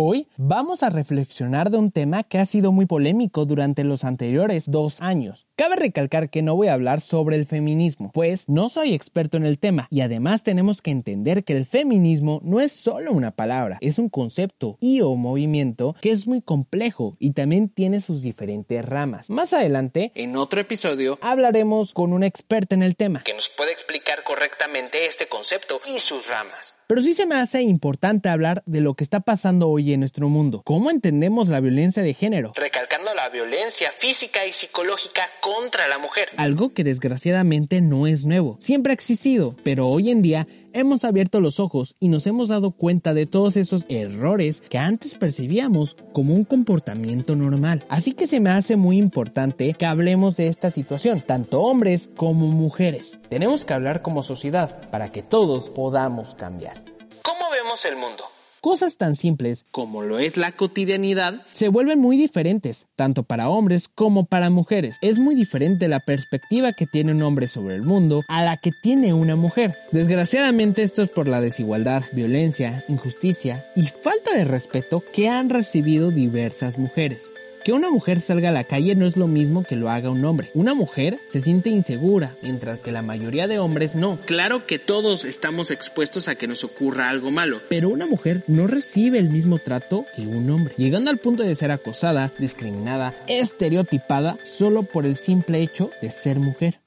Hoy vamos a reflexionar de un tema que ha sido muy polémico durante los anteriores dos años. Cabe recalcar que no voy a hablar sobre el feminismo, pues no soy experto en el tema y además tenemos que entender que el feminismo no es solo una palabra, es un concepto y o movimiento que es muy complejo y también tiene sus diferentes ramas. Más adelante, en otro episodio, hablaremos con una experta en el tema que nos puede explicar correctamente este concepto y sus ramas. Pero sí se me hace importante hablar de lo que está pasando hoy en nuestro mundo. ¿Cómo entendemos la violencia de género? Recalcando la violencia física y psicológica contra la mujer. Algo que desgraciadamente no es nuevo. Siempre ha existido, pero hoy en día hemos abierto los ojos y nos hemos dado cuenta de todos esos errores que antes percibíamos como un comportamiento normal. Así que se me hace muy importante que hablemos de esta situación, tanto hombres como mujeres. Tenemos que hablar como sociedad para que todos podamos cambiar. ¿Cómo vemos el mundo? Cosas tan simples como lo es la cotidianidad se vuelven muy diferentes, tanto para hombres como para mujeres. Es muy diferente la perspectiva que tiene un hombre sobre el mundo a la que tiene una mujer. Desgraciadamente esto es por la desigualdad, violencia, injusticia y falta de respeto que han recibido diversas mujeres. Que una mujer salga a la calle no es lo mismo que lo haga un hombre. Una mujer se siente insegura, mientras que la mayoría de hombres no. Claro que todos estamos expuestos a que nos ocurra algo malo, pero una mujer no recibe el mismo trato que un hombre, llegando al punto de ser acosada, discriminada, estereotipada solo por el simple hecho de ser mujer.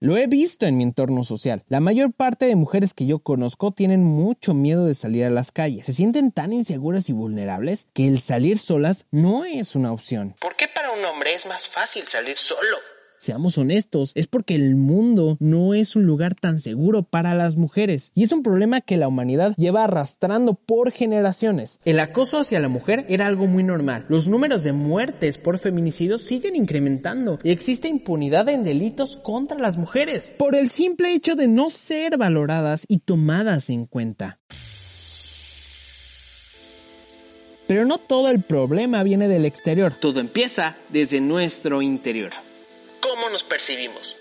Lo he visto en mi entorno social. La mayor parte de mujeres que yo conozco tienen mucho miedo de salir a las calles. Se sienten tan inseguras y vulnerables que el salir solas no es una opción. ¿Por qué para un hombre es más fácil salir solo? Seamos honestos, es porque el mundo no es un lugar tan seguro para las mujeres y es un problema que la humanidad lleva arrastrando por generaciones. El acoso hacia la mujer era algo muy normal. Los números de muertes por feminicidios siguen incrementando y existe impunidad en delitos contra las mujeres por el simple hecho de no ser valoradas y tomadas en cuenta. Pero no todo el problema viene del exterior, todo empieza desde nuestro interior cómo nos percibimos.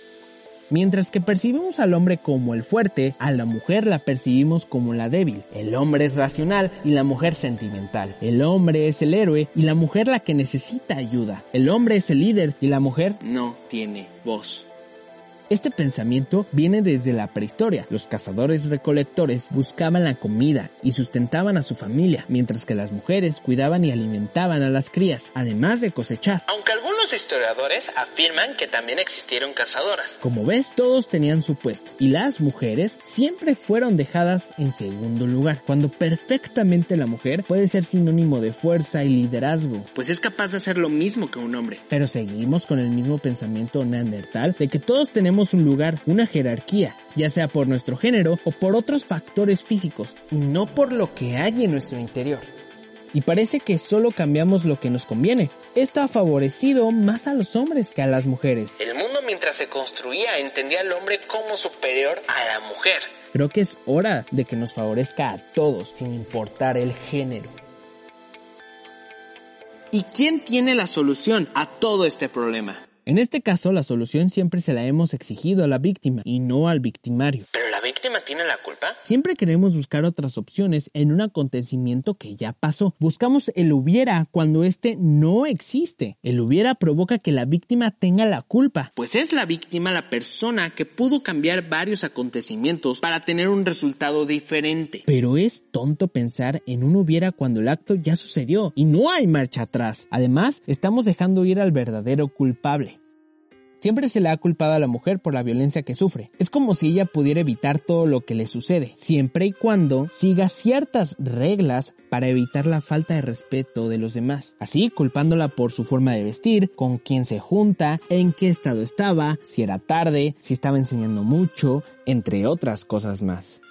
Mientras que percibimos al hombre como el fuerte, a la mujer la percibimos como la débil. El hombre es racional y la mujer sentimental. El hombre es el héroe y la mujer la que necesita ayuda. El hombre es el líder y la mujer no tiene voz. Este pensamiento viene desde la prehistoria. Los cazadores recolectores buscaban la comida y sustentaban a su familia, mientras que las mujeres cuidaban y alimentaban a las crías, además de cosechar. Aunque algunos historiadores afirman que también existieron cazadoras. Como ves, todos tenían su puesto y las mujeres siempre fueron dejadas en segundo lugar, cuando perfectamente la mujer puede ser sinónimo de fuerza y liderazgo, pues es capaz de hacer lo mismo que un hombre. Pero seguimos con el mismo pensamiento neandertal de que todos tenemos un lugar, una jerarquía, ya sea por nuestro género o por otros factores físicos, y no por lo que hay en nuestro interior. Y parece que solo cambiamos lo que nos conviene. Esto ha favorecido más a los hombres que a las mujeres. El mundo mientras se construía entendía al hombre como superior a la mujer. Creo que es hora de que nos favorezca a todos, sin importar el género. ¿Y quién tiene la solución a todo este problema? En este caso, la solución siempre se la hemos exigido a la víctima y no al victimario. ¿Pero la víctima tiene la culpa? Siempre queremos buscar otras opciones en un acontecimiento que ya pasó. Buscamos el hubiera cuando este no existe. El hubiera provoca que la víctima tenga la culpa, pues es la víctima la persona que pudo cambiar varios acontecimientos para tener un resultado diferente. Pero es tonto pensar en un hubiera cuando el acto ya sucedió y no hay marcha atrás. Además, estamos dejando ir al verdadero culpable. Siempre se le ha culpado a la mujer por la violencia que sufre. Es como si ella pudiera evitar todo lo que le sucede, siempre y cuando siga ciertas reglas para evitar la falta de respeto de los demás. Así, culpándola por su forma de vestir, con quién se junta, en qué estado estaba, si era tarde, si estaba enseñando mucho, entre otras cosas más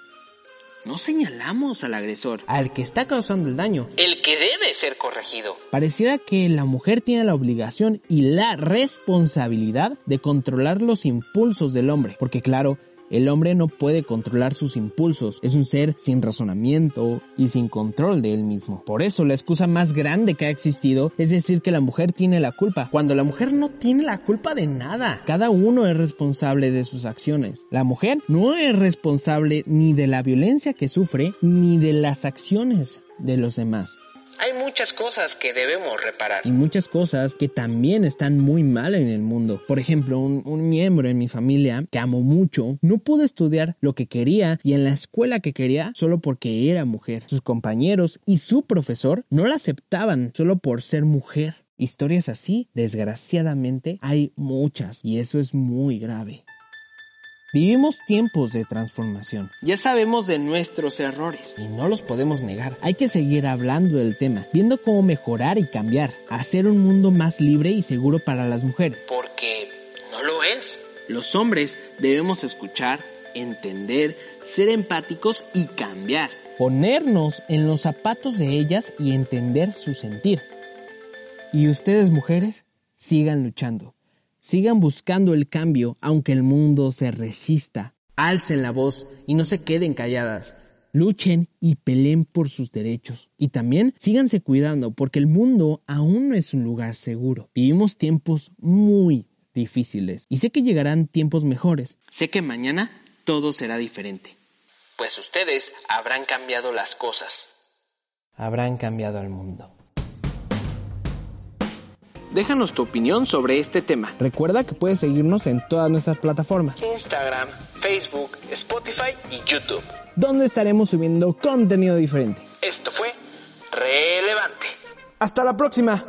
no señalamos al agresor, al que está causando el daño, el que debe ser corregido. Pareciera que la mujer tiene la obligación y la responsabilidad de controlar los impulsos del hombre, porque claro, el hombre no puede controlar sus impulsos, es un ser sin razonamiento y sin control de él mismo. Por eso la excusa más grande que ha existido es decir que la mujer tiene la culpa, cuando la mujer no tiene la culpa de nada. Cada uno es responsable de sus acciones. La mujer no es responsable ni de la violencia que sufre ni de las acciones de los demás. Hay muchas cosas que debemos reparar. Y muchas cosas que también están muy mal en el mundo. Por ejemplo, un, miembro en mi familia que amo mucho no pudo estudiar lo que quería y en la escuela que quería solo porque era mujer. Sus compañeros y su profesor no la aceptaban solo por ser mujer. Historias así, desgraciadamente, hay muchas y eso es muy grave. Vivimos tiempos de transformación. Ya sabemos de nuestros errores y no los podemos negar. Hay que seguir hablando del tema, viendo cómo mejorar y cambiar, hacer un mundo más libre y seguro para las mujeres. Porque no lo es. Los hombres debemos escuchar, entender, ser empáticos y cambiar. Ponernos en los zapatos de ellas y entender su sentir. Y ustedes mujeres, sigan luchando. Sigan buscando el cambio aunque el mundo se resista. Alcen la voz y no se queden calladas. Luchen y peleen por sus derechos. Y también síganse cuidando porque el mundo aún no es un lugar seguro. Vivimos tiempos muy difíciles y sé que llegarán tiempos mejores. Sé que mañana todo será diferente. Pues ustedes habrán cambiado las cosas. Habrán cambiado el mundo. Déjanos tu opinión sobre este tema. Recuerda que puedes seguirnos en todas nuestras plataformas. Instagram, Facebook, Spotify y YouTube. Donde estaremos subiendo contenido diferente. Esto fue Relevante. Hasta la próxima.